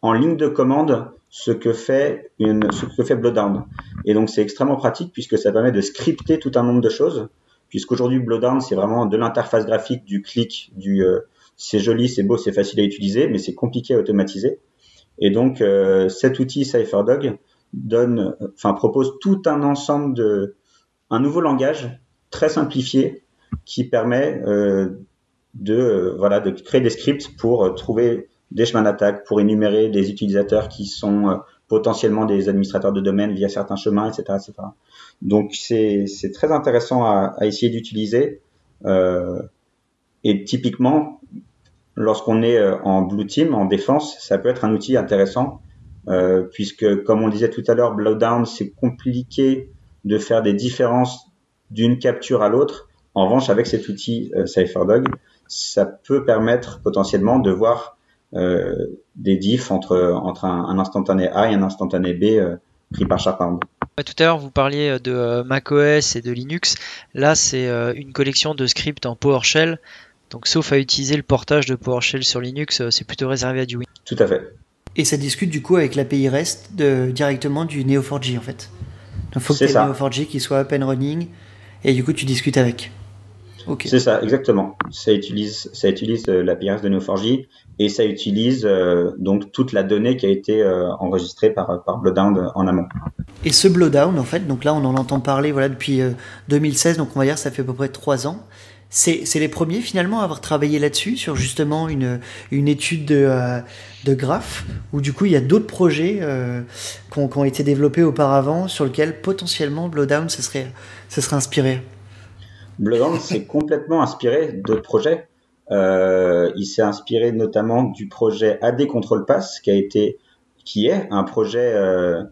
en ligne de commande ce que fait une, ce que fait Bloodhound. Et donc c'est extrêmement pratique puisque ça permet de scripter tout un nombre de choses. Puisqu'aujourd'hui Bloodhound c'est vraiment de l'interface graphique, du clic, du euh, c'est joli, c'est beau, c'est facile à utiliser, mais c'est compliqué à automatiser. Et donc euh, cet outil CypherDog donne, enfin propose tout un ensemble de, un nouveau langage très simplifié qui permet euh, de voilà de créer des scripts pour trouver des chemins d'attaque pour énumérer des utilisateurs qui sont euh, potentiellement des administrateurs de domaine via certains chemins, etc. etc. Donc c'est très intéressant à, essayer d'utiliser. Euh, et typiquement, lorsqu'on est euh, en blue team, en défense, ça peut être un outil intéressant, puisque comme on disait tout à l'heure, blowdown, c'est compliqué de faire des différences d'une capture à l'autre. En revanche, avec cet outil euh, CypherDog, ça peut permettre potentiellement de voir des diffs entre, entre un, instantané A et un instantané B euh, pris par chaque arme. Tout à l'heure, vous parliez de euh, macOS et de Linux. Là, c'est une collection de scripts en PowerShell. Donc, sauf à utiliser le portage de PowerShell sur Linux, c'est plutôt réservé à du Windows. Tout à fait. Et ça discute du coup avec l'API REST de, directement du Neo4j en fait. Donc, il faut que tu aies Neo4j qui soit up and running et du coup, tu discutes avec. C'est ça, exactement. Ça utilise, ça utilise euh, l'API de Neo4j et ça utilise euh, donc toute la donnée qui a été euh, enregistrée par, par Blowdown en amont. Et ce Blowdown, en fait, donc là on en entend parler voilà, depuis 2016, donc on va dire ça fait à peu près trois ans. C'est les premiers finalement à avoir travaillé là-dessus, sur justement une, une étude de, de graphes, où du coup il y a d'autres projets qui ont, été développés auparavant sur lesquels potentiellement Blowdown se serait, se serait inspiré? Bloodhound s'est complètement inspiré d'autres projets. Euh, il s'est inspiré notamment du projet AD Control Pass, qui a été, qui est un projet euh,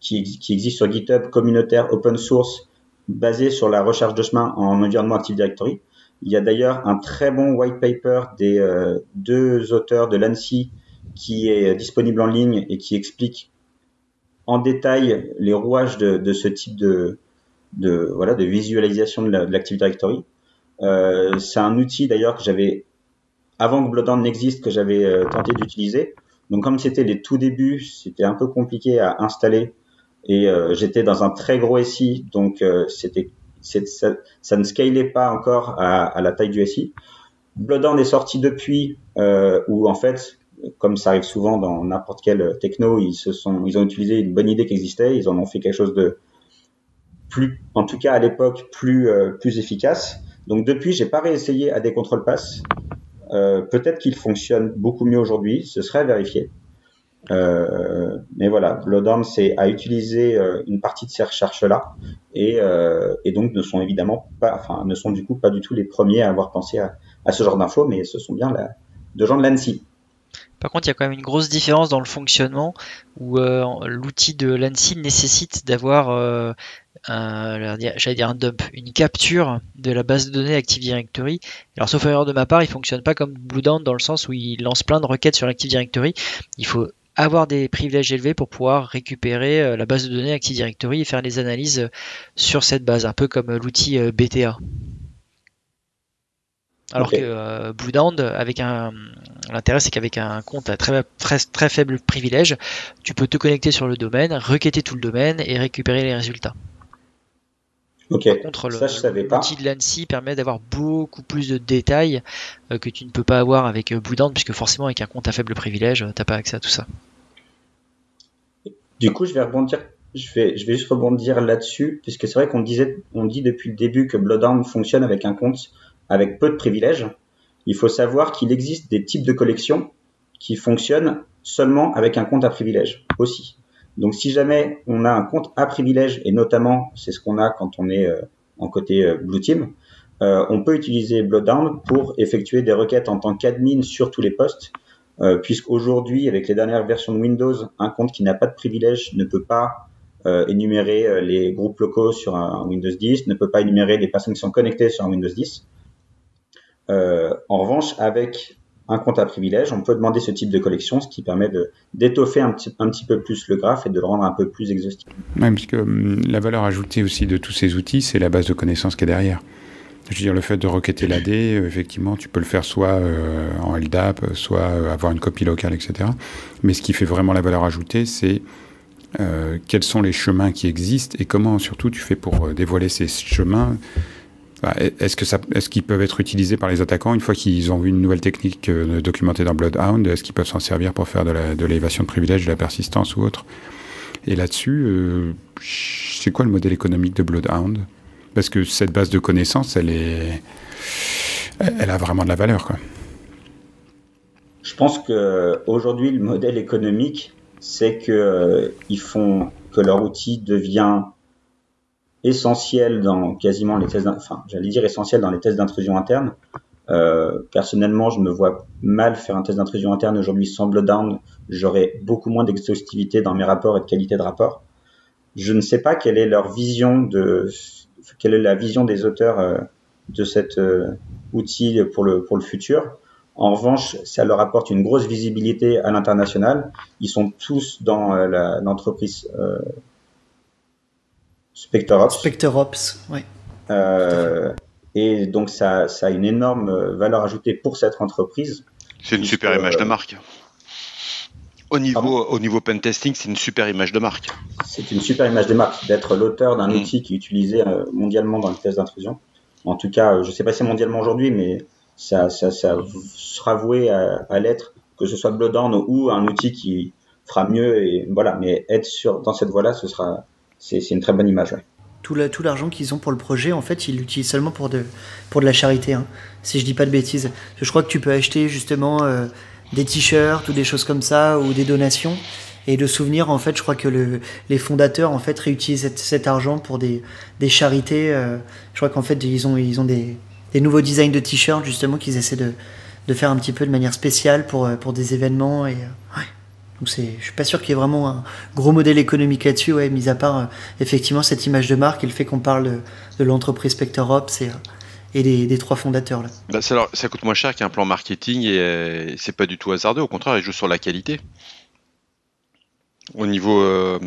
qui, existe sur GitHub communautaire open source basé sur la recherche de chemin en environnement Active Directory. Il y a d'ailleurs un très bon white paper des euh, deux auteurs de l'ANSI qui est disponible en ligne et qui explique en détail les rouages de ce type de, de, voilà, de visualisation de l'Active Directory. Euh, c'est un outil d'ailleurs que j'avais, avant que Bloodhound n'existe, que j'avais euh, tenté d'utiliser. Donc comme c'était les tout débuts, c'était un peu compliqué à installer et euh, j'étais dans un très gros SI, donc c'était ça, ne scalait pas encore à, la taille du SI. Bloodhound est sorti depuis, où en fait, comme ça arrive souvent dans n'importe quel techno, ils se sont, ils ont utilisé une bonne idée qui existait, ils en ont fait quelque chose de plus, en tout cas à l'époque, plus euh, plus efficace. Donc depuis, j'ai pas réessayé à des contrôles pass. Euh, Peut-être qu'il fonctionne beaucoup mieux aujourd'hui, ce serait vérifié. Euh, mais voilà, Bloodhound c'est à utiliser euh, une partie de ces recherches-là et, euh, et, donc ne sont évidemment pas, enfin ne sont du coup pas du tout les premiers à avoir pensé à, à ce genre d'infos, mais ce sont bien la, de gens de l'ANSI. Par contre, il y a quand même une grosse différence dans le fonctionnement où euh, l'outil de l'ANSI nécessite d'avoir euh, j'allais dire un dump, une capture de la base de données Active Directory. Alors sauf erreur de ma part, il fonctionne pas comme Bluedown dans le sens où il lance plein de requêtes sur Active Directory. Il faut avoir des privilèges élevés pour pouvoir récupérer euh, la base de données Active Directory et faire les analyses euh, sur cette base, un peu comme euh, l'outil BTA. Alors que Bluedown, avec un, l'intérêt c'est qu'avec un compte à très, très, très faible privilège, tu peux te connecter sur le domaine, requêter tout le domaine et récupérer les résultats. Ok. Par contre, ça, l'outil de l'ANSI permet d'avoir beaucoup plus de détails euh, que tu ne peux pas avoir avec euh, puisque forcément avec un compte à faible privilège, tu n'as pas accès à tout ça. Du coup, je vais rebondir. Je vais, je vais juste rebondir là-dessus, puisque c'est vrai qu'on disait, on dit depuis le début que Bloodhound fonctionne avec un compte avec peu de privilèges. Il faut savoir qu'il existe des types de collections qui fonctionnent seulement avec un compte à privilèges aussi. Donc si jamais on a un compte à privilège, et notamment c'est ce qu'on a quand on est euh, en côté euh, Blue Team, euh, on peut utiliser Bloodhound pour effectuer des requêtes en tant qu'admin sur tous les postes, euh, puisqu'aujourd'hui, avec les dernières versions de Windows, un compte qui n'a pas de privilège ne peut pas euh, énumérer les groupes locaux sur un Windows 10, ne peut pas énumérer les personnes qui sont connectées sur un Windows 10. en revanche, avec un compte à privilège, on peut demander ce type de collection, ce qui permet d'étoffer un petit, un petit peu plus le graphe et de le rendre un peu plus exhaustif. Oui, puisque hum, la valeur ajoutée aussi de tous ces outils, c'est la base de connaissances qui est derrière. Je veux dire, le fait de requêter l'AD, euh, effectivement, tu peux le faire soit euh, en LDAP, soit euh, avoir une copie locale, etc. Mais ce qui fait vraiment la valeur ajoutée, c'est quels sont les chemins qui existent et comment surtout tu fais pour dévoiler ces chemins est-ce que ça, est-ce qu'ils peuvent être utilisés par les attaquants une fois qu'ils ont vu une nouvelle technique euh, documentée dans Bloodhound? Est-ce qu'ils peuvent s'en servir pour faire de, l'élévation de privilèges, de la persistance ou autre? Et là-dessus, euh, c'est quoi le modèle économique de Bloodhound? Parce que cette base de connaissances, elle est, elle a vraiment de la valeur, quoi. Je pense que aujourd'hui, le modèle économique, c'est que euh, ils font que leur outil devient essentiel dans quasiment les tests, enfin, j'allais dire essentiel dans les d'intrusion interne. Euh, personnellement, je me vois mal faire un test d'intrusion interne aujourd'hui sans Bloodhound. J'aurais beaucoup moins d'exhaustivité dans mes rapports et de qualité de rapport. Je ne sais pas quelle est leur vision de, quelle est la vision des auteurs euh, de cet euh, outil pour le pour le futur. En revanche, ça leur apporte une grosse visibilité à l'international. Ils sont tous dans l'entreprise SpectreOps. SpectreOps, oui. Euh, et donc ça, ça, a une énorme valeur ajoutée pour cette entreprise. C'est une super image de marque. Au niveau, au niveau pen testing, c'est une super image de marque. C'est une super image de marque d'être l'auteur d'un mm. outil qui est utilisé euh, mondialement dans le test d'intrusion. En tout cas, je ne sais pas si c'est mondialement aujourd'hui, mais ça, ça, ça, sera voué à, à l'être, que ce soit Bloodhound ou un outil qui fera mieux. Et voilà, mais être sur, dans cette voie-là, ce sera, c'est une très bonne image. Tout l'argent qu'ils ont pour le projet, en fait, ils l'utilisent seulement pour de, la charité, hein, si je dis pas de bêtises. Je crois que tu peux acheter justement euh, des t-shirts ou des choses comme ça, ou des donations. Et de souvenir, en fait, je crois que le, les fondateurs en fait réutilisent cet, argent pour des, charités. je crois qu'en fait ils ont des, nouveaux designs de t-shirts justement qu'ils essaient de, faire un petit peu de manière spéciale pour pour des événements et. Donc c'est, je suis pas sûr qu'il y ait vraiment un gros modèle économique là-dessus, ouais, mis à part effectivement cette image de marque et le fait qu'on parle de, l'entreprise Spectre Ops et, et des, trois fondateurs. Là. Bah, ça, coûte moins cher qu'un plan marketing et euh, c'est pas du tout hasardeux. Au contraire, ils jouent sur la qualité. Au niveau euh,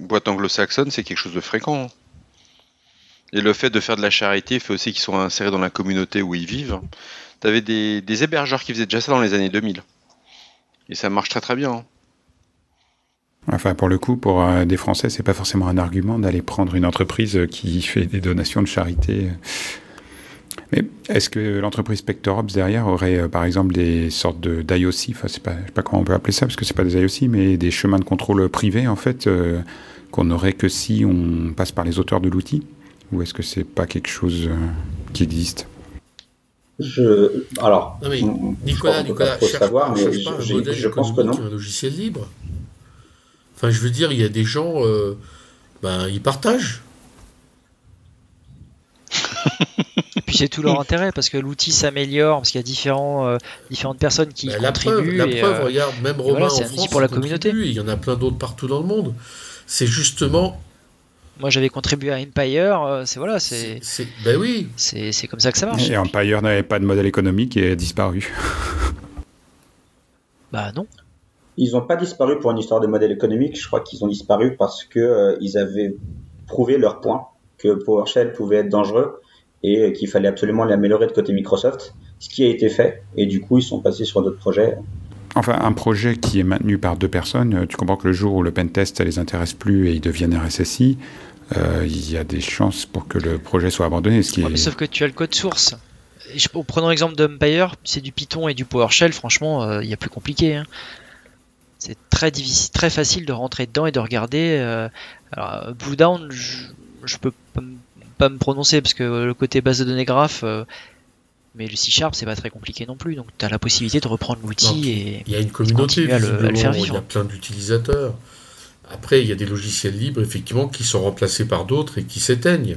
boîte anglo-saxonne, c'est quelque chose de fréquent. Hein. Et le fait de faire de la charité fait aussi qu'ils sont insérés dans la communauté où ils vivent. Tu avais des, des, hébergeurs qui faisaient déjà ça dans les années 2000. Et ça marche très très bien. Enfin, pour le coup, pour euh, des Français, c'est pas forcément un argument d'aller prendre une entreprise qui fait des donations de charité mais est-ce que l'entreprise Spectorops derrière aurait, euh, par exemple, des sortes de d'IOC, enfin, c'est pas, je sais pas comment on peut appeler ça, parce que c'est pas des IOC, mais des chemins de contrôle privés, en fait, euh, qu'on n'aurait que si on passe par les auteurs de l'outil? Ou est-ce que c'est pas quelque chose euh, qui existe? Je, alors, non mais, Nicolas, Nicolas, cherche, savoir, mais je, je, je pense que non. Un logiciel libre. Enfin, je veux dire, il y a des gens, ben, ils partagent. c'est tout leur intérêt parce que l'outil s'améliore, parce qu'il y a différents, euh, différentes personnes qui bah, contribuent. La preuve, la preuve euh, regarde, même Romain en France, pour la communauté. Il y en a plein d'autres partout dans le monde. C'est justement. Moi, j'avais contribué à Empire. Euh, c'est voilà, c'est. Ben oui. C'est comme ça que ça marche. Et Empire n'avait pas de modèle économique et a disparu. bah non. Ils n'ont pas disparu pour une histoire de modèle économique. Je crois qu'ils ont disparu parce que ils avaient prouvé leur point que PowerShell pouvait être dangereux et qu'il fallait absolument l'améliorer de côté Microsoft, ce qui a été fait, et du coup ils sont passés sur d'autres projets. Enfin, un projet qui est maintenu par deux personnes, euh, tu comprends que le jour où le pentest ça les intéresse plus et ils deviennent RSSI, euh, il y a des chances pour que le projet soit abandonné. Ce qui est... Sauf que tu as le code source. Prenons l'exemple d'Umpire, c'est du Python et du PowerShell, franchement, euh, il y a plus compliqué. Hein. C'est très difficile, très facile de rentrer dedans et de regarder. alors, Blue Down, je, je peux pas me prononcer parce que le côté base de données graph, euh, mais le C Sharp c'est pas très compliqué non plus. Donc tu as la possibilité de reprendre l'outil et il y a une communauté à le, faire vivre. Il y a plein d'utilisateurs. Après, il y a des logiciels libres effectivement qui sont remplacés par d'autres et qui s'éteignent.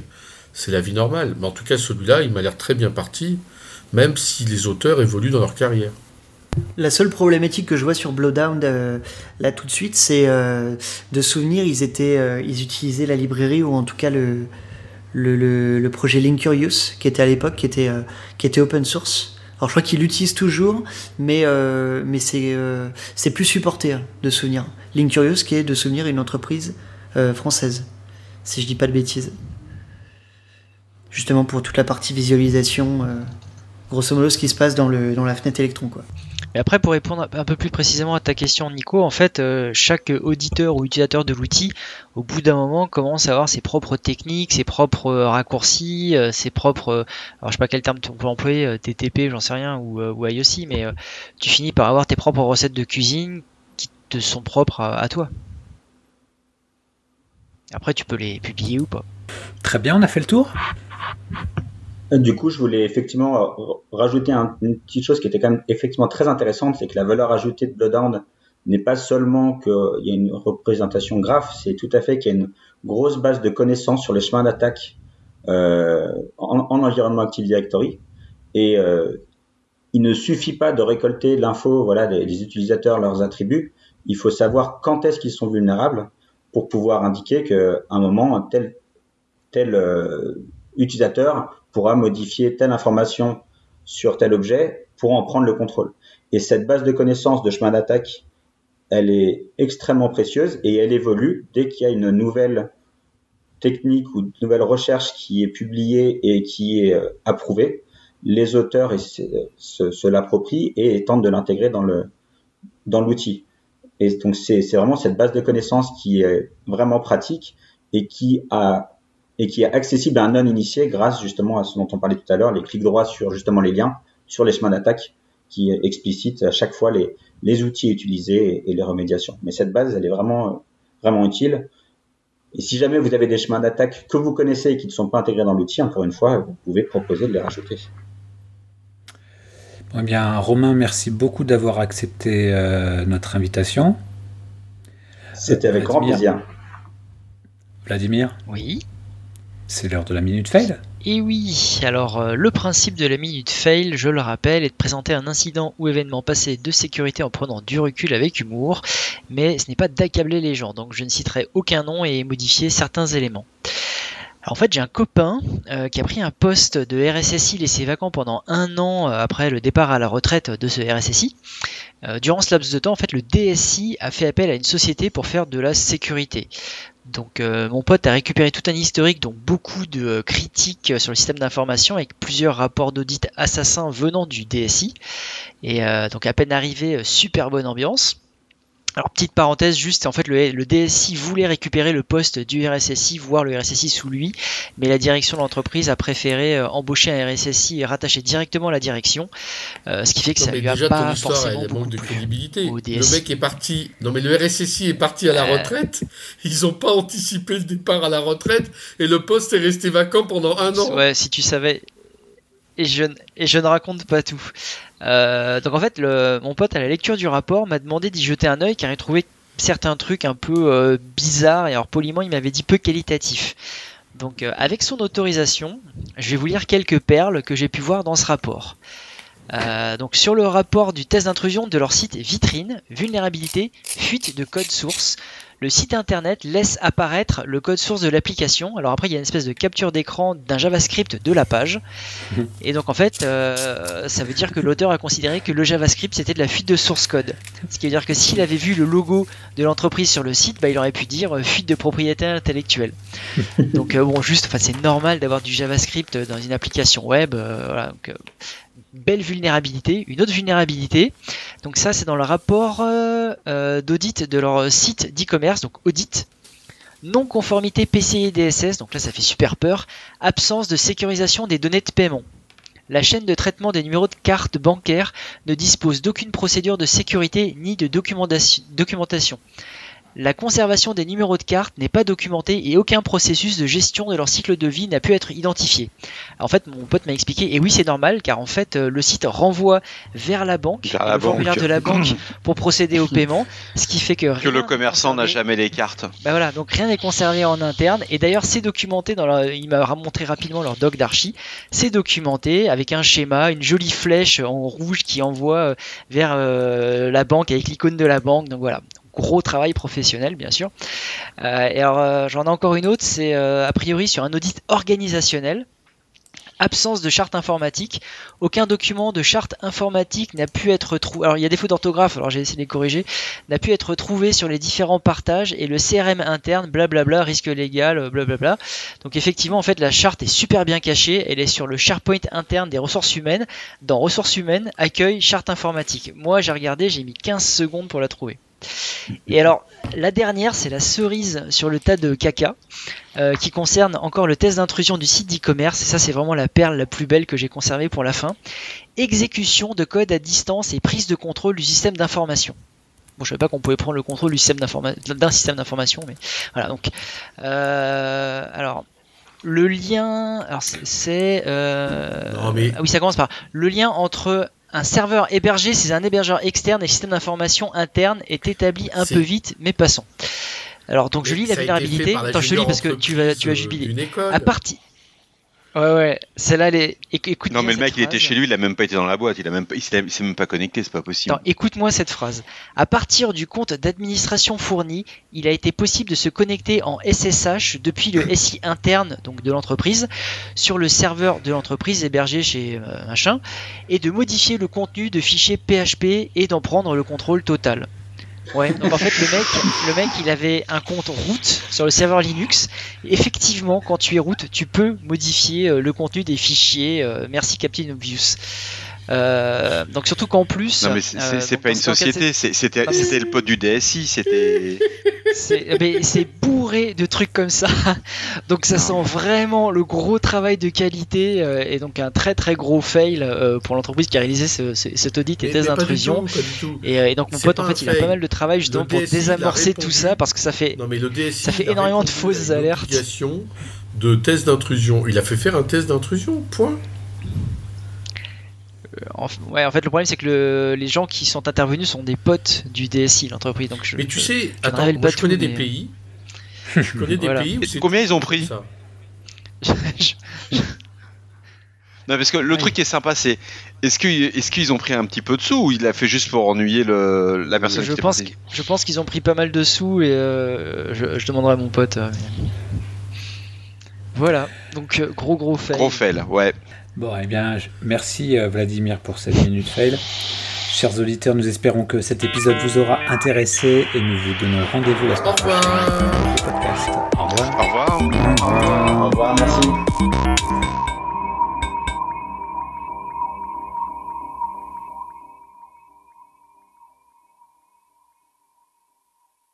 C'est la vie normale. Mais en tout cas, celui-là, il m'a l'air très bien parti, même si les auteurs évoluent dans leur carrière. La seule problématique que je vois sur Blowdown euh, là tout de suite, c'est euh, de souvenir ils étaient, ils utilisaient la librairie ou en tout cas le, le, projet Linkurious, qui était à l'époque, qui, était, euh, open source. Alors je crois qu'il l'utilise toujours, mais, euh, c'est euh, plus supporté hein, de souvenir. Linkurious, qui est de souvenir une entreprise française, si je dis pas de bêtises. Justement pour toute la partie visualisation, grosso modo ce qui se passe dans, dans la fenêtre électron. Quoi. Et après, pour répondre un peu plus précisément à ta question, Nico, en fait, euh, chaque auditeur ou utilisateur de l'outil, au bout d'un moment, commence à avoir ses propres techniques, ses propres euh, raccourcis, euh, ses propres, alors je sais pas quel terme tu peux employer, TTP, j'en sais rien, ou IOC, mais tu finis par avoir tes propres recettes de cuisine qui te sont propres à toi. Après, tu peux les publier ou pas. Très bien, on a fait le tour. Du coup, je voulais effectivement euh, rajouter une petite chose qui était quand même effectivement très intéressante, c'est que la valeur ajoutée de Bloodhound n'est pas seulement qu'il y a une représentation graphe, c'est tout à fait qu'il y a une grosse base de connaissances sur les chemins d'attaque euh, en, environnement Active Directory. Et euh, il ne suffit pas de récolter l'info voilà, des, utilisateurs, leurs attributs. Il faut savoir quand est-ce qu'ils sont vulnérables pour pouvoir indiquer qu'à un moment, tel utilisateur pourra modifier telle information sur tel objet pour en prendre le contrôle. Et cette base de connaissances de chemin d'attaque, elle est extrêmement précieuse et elle évolue dès qu'il y a une nouvelle technique ou une nouvelle recherche qui est publiée et qui est euh, approuvée. Les auteurs se, l'approprient et tentent de l'intégrer dans dans l'outil. Et donc c'est vraiment cette base de connaissances qui est vraiment pratique et qui a et qui est accessible à un non-initié grâce justement à ce dont on parlait tout à l'heure, les clics droits sur justement les liens, sur les chemins d'attaque qui explicitent à chaque fois les, les outils utilisés et, les remédiations. Mais cette base, elle est vraiment, vraiment utile. Et si jamais vous avez des chemins d'attaque que vous connaissez et qui ne sont pas intégrés dans l'outil, encore une fois, vous pouvez proposer de les rajouter. Bon, eh bien, Romain, merci beaucoup d'avoir accepté euh, notre invitation. C'était avec grand plaisir. Vladimir? Oui. C'est l'heure de la minute fail et oui, alors euh, le principe de la minute fail, je le rappelle, est de présenter un incident ou événement passé de sécurité en prenant du recul avec humour, mais ce n'est pas d'accabler les gens, donc je ne citerai aucun nom et modifier certains éléments. en fait, j'ai un copain euh, qui a pris un poste de RSSI laissé vacant pendant un an euh, après le départ à la retraite de ce RSSI. durant ce laps de temps, en fait, le DSI a fait appel à une société pour faire de la sécurité. Donc euh, mon pote a récupéré tout un historique, donc beaucoup de euh, critiques sur le système d'information avec plusieurs rapports d'audit assassins venant du DSI. Et euh, donc à peine arrivé, super bonne ambiance. Alors petite parenthèse, juste en fait le, DSI voulait récupérer le poste du RSSI, voire le RSSI sous lui, mais la direction de l'entreprise a préféré euh, embaucher un RSSI et rattacher directement la direction, euh, ce qui fait que ça lui a pas forcément elle manque de crédibilité. Le mec est parti, non mais le RSSI est parti à la euh. retraite, ils n'ont pas anticipé le départ à la retraite et le poste est resté vacant pendant un an. Ouais, si tu savais, et je, ne raconte pas tout. Euh, donc en fait, mon pote à la lecture du rapport m'a demandé d'y jeter un œil car il trouvait certains trucs un peu euh, bizarres et alors poliment il m'avait dit peu qualitatifs. Donc euh, avec son autorisation, je vais vous lire quelques perles que j'ai pu voir dans ce rapport. donc sur le rapport du test d'intrusion de leur site vitrine, vulnérabilité, fuite de code source, le site internet laisse apparaître le code source de l'application. Alors après, il y a une espèce de capture d'écran d'un JavaScript de la page. Et donc en fait, euh, ça veut dire que l'auteur a considéré que le JavaScript c'était de la fuite de source code. Ce qui veut dire que s'il avait vu le logo de l'entreprise sur le site, bah, il aurait pu dire euh, fuite de propriété intellectuelle. donc euh, bon, juste, enfin, c'est normal d'avoir du JavaScript dans une application web. voilà, donc, belle vulnérabilité. Une autre vulnérabilité, donc ça c'est dans le rapport euh, euh, d'audit de leur site d'e-commerce, donc audit. Non-conformité PCI DSS, donc là ça fait super peur. Absence de sécurisation des données de paiement. La chaîne de traitement des numéros de carte bancaire ne dispose d'aucune procédure de sécurité ni de documentation. La conservation des numéros de carte n'est pas documentée et aucun processus de gestion de leur cycle de vie n'a pu être identifié. En fait, mon pote m'a expliqué, et oui, c'est normal, car en fait, euh, le site renvoie vers la banque, vers la le formulaire de la banque pour procéder au paiement, ce qui fait que, que le commerçant n'a jamais les cartes. Bah voilà, donc rien n'est conservé en interne, et d'ailleurs, c'est documenté dans leur, il m'a montré rapidement leur doc d'archi, c'est documenté avec un schéma, une jolie flèche en rouge qui envoie euh, vers euh, la banque avec l'icône de la banque, donc voilà gros travail professionnel, bien sûr. Euh, et alors, euh, j'en ai encore une autre, c'est euh, a priori sur un audit organisationnel absence de charte informatique. Aucun document de charte informatique n'a pu être trouvé. Alors il y a des fautes d'orthographe, alors j'ai essayé de les corriger. N'a pu être trouvé sur les différents partages et le CRM interne, blablabla, risque légal, blablabla. Donc effectivement, en fait, la charte est super bien cachée. Elle est sur le SharePoint interne des ressources humaines. Dans ressources humaines, accueil, charte informatique. Moi, j'ai regardé, j'ai mis 15 secondes pour la trouver. Et alors, la dernière, c'est la cerise sur le tas de caca, euh, qui concerne encore le test d'intrusion du site d'e-commerce. Et ça, c'est vraiment la perle la plus belle que j'ai conservée pour la fin. Exécution de code à distance et prise de contrôle du système d'information. Bon, je savais pas qu'on pouvait prendre le contrôle du système d'un système d'information, mais voilà. Donc, euh, alors, le lien, alors c'est, euh, ah oui, ça commence par le lien entre un serveur hébergé, c'est un hébergeur externe et le système d'information interne est établi un peu vite, mais passons. Alors donc je lis la vulnérabilité. Attends, je lis parce que tu vas, tu vas jubiler. À partir, Ouais, ouais, celle-là, les... écoute. Non, mais le mec, il était chez lui, il a même pas été dans la boîte, il a même, il s'est même pas connecté, c'est pas possible. écoute-moi cette phrase. À partir du compte d'administration fourni, il a été possible de se connecter en SSH depuis le SI interne, donc de l'entreprise, sur le serveur de l'entreprise hébergé chez euh, machin, et de modifier le contenu de fichiers PHP et d'en prendre le contrôle total. Ouais, donc en fait le mec, le mec il avait un compte root sur le serveur Linux. effectivement, quand tu es root, tu peux modifier euh, le contenu des fichiers. Euh, merci Captain Obvious. Euh, donc surtout qu'en plus. Non mais c'est pas une société, c'était le pote du DSI, c'était. C'est bourré de trucs comme ça. Donc ça sent vraiment le gros travail de qualité et donc un très très gros fail pour l'entreprise qui a réalisé ce, cet audit et des intrusions. Et, donc mon pote en fait il a pas mal de travail justement pour désamorcer tout ça parce que ça fait, ça fait énormément de fausses alertes. De test d'intrusion. Il a fait faire un test d'intrusion, point. Euh, en, ouais, en fait, le problème, c'est que les gens qui sont intervenus sont des potes du DSI, l'entreprise. Donc mais tu sais, attends, moi, je connais des pays. Je connais des pays où Combien ils ont pris Non, parce que le truc qui est sympa, c'est est-ce qu'ils est qu'ils ont pris un petit peu de sous ou il l'a fait juste pour ennuyer le, la personne je qui pense Je pense qu'ils ont pris pas mal de sous et euh, je, demanderai à mon pote. Euh, voilà, donc euh, gros gros fail. Gros fail, ouais. Bon, eh bien, merci Vladimir pour cette minute fail. Chers auditeurs, nous espérons que cet épisode vous aura intéressé et nous vous donnons rendez-vous la semaine prochaine Au revoir. Au revoir. Au revoir. Au revoir, merci.